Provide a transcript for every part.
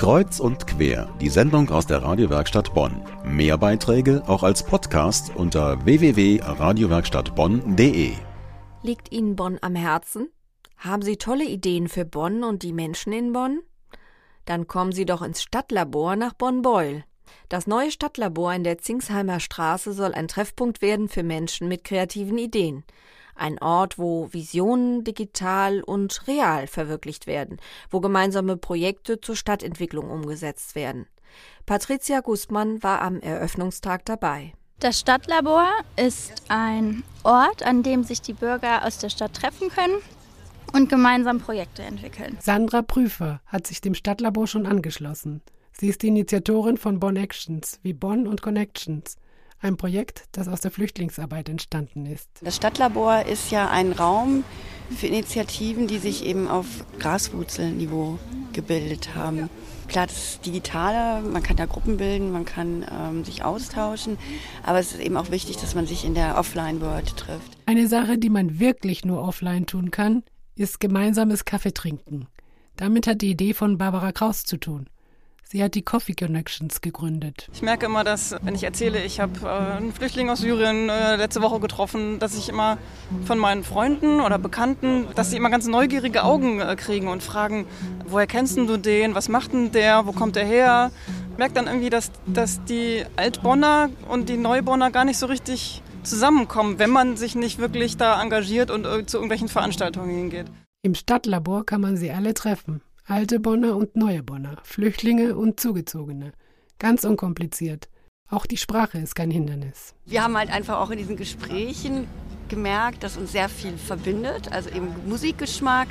Kreuz und quer, die Sendung aus der Radiowerkstatt Bonn. Mehr Beiträge auch als Podcast unter www.radiowerkstattbonn.de. Liegt Ihnen Bonn am Herzen? Haben Sie tolle Ideen für Bonn und die Menschen in Bonn? Dann kommen Sie doch ins Stadtlabor nach Bonn-Beul. Das neue Stadtlabor in der Zingsheimer Straße soll ein Treffpunkt werden für Menschen mit kreativen Ideen. Ein Ort, wo Visionen digital und real verwirklicht werden, wo gemeinsame Projekte zur Stadtentwicklung umgesetzt werden. Patricia Gustmann war am Eröffnungstag dabei. Das Stadtlabor ist ein Ort, an dem sich die Bürger aus der Stadt treffen können und gemeinsam Projekte entwickeln. Sandra Prüfer hat sich dem Stadtlabor schon angeschlossen. Sie ist die Initiatorin von Bonn Actions wie Bonn und Connections ein Projekt, das aus der Flüchtlingsarbeit entstanden ist. Das Stadtlabor ist ja ein Raum für Initiativen, die sich eben auf Graswurzelniveau gebildet haben. Klar, das ist digitaler, man kann da Gruppen bilden, man kann ähm, sich austauschen, aber es ist eben auch wichtig, dass man sich in der Offline-World trifft. Eine Sache, die man wirklich nur offline tun kann, ist gemeinsames Kaffee trinken. Damit hat die Idee von Barbara Kraus zu tun. Sie hat die Coffee Connections gegründet. Ich merke immer, dass, wenn ich erzähle, ich habe äh, einen Flüchtling aus Syrien äh, letzte Woche getroffen, dass ich immer von meinen Freunden oder Bekannten, dass sie immer ganz neugierige Augen äh, kriegen und fragen, woher kennst du den, was macht denn der, wo kommt der her? Ich merke dann irgendwie, dass, dass die Altbonner und die Neubonner gar nicht so richtig zusammenkommen, wenn man sich nicht wirklich da engagiert und äh, zu irgendwelchen Veranstaltungen hingeht. Im Stadtlabor kann man sie alle treffen. Alte Bonner und neue Bonner, Flüchtlinge und Zugezogene. Ganz unkompliziert. Auch die Sprache ist kein Hindernis. Wir haben halt einfach auch in diesen Gesprächen gemerkt, dass uns sehr viel verbindet, also eben Musikgeschmack,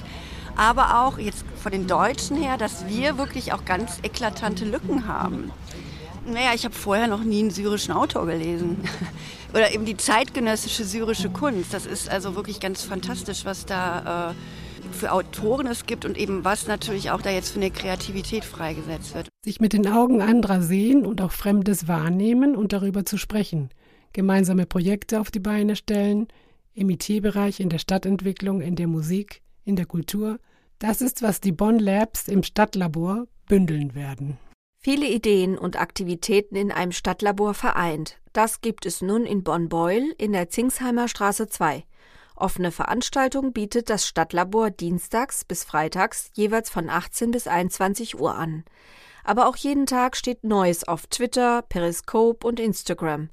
aber auch jetzt von den Deutschen her, dass wir wirklich auch ganz eklatante Lücken haben. Naja, ich habe vorher noch nie einen syrischen Autor gelesen. Oder eben die zeitgenössische syrische Kunst. Das ist also wirklich ganz fantastisch, was da äh, für Autoren es gibt und eben was natürlich auch da jetzt für eine Kreativität freigesetzt wird. Sich mit den Augen anderer sehen und auch Fremdes wahrnehmen und darüber zu sprechen. Gemeinsame Projekte auf die Beine stellen, im IT-Bereich, in der Stadtentwicklung, in der Musik, in der Kultur. Das ist, was die Bonn Labs im Stadtlabor bündeln werden. Viele Ideen und Aktivitäten in einem Stadtlabor vereint. Das gibt es nun in Bonn-Beul in der Zingsheimer Straße 2. Offene Veranstaltung bietet das Stadtlabor dienstags bis freitags jeweils von 18 bis 21 Uhr an. Aber auch jeden Tag steht Neues auf Twitter, Periscope und Instagram.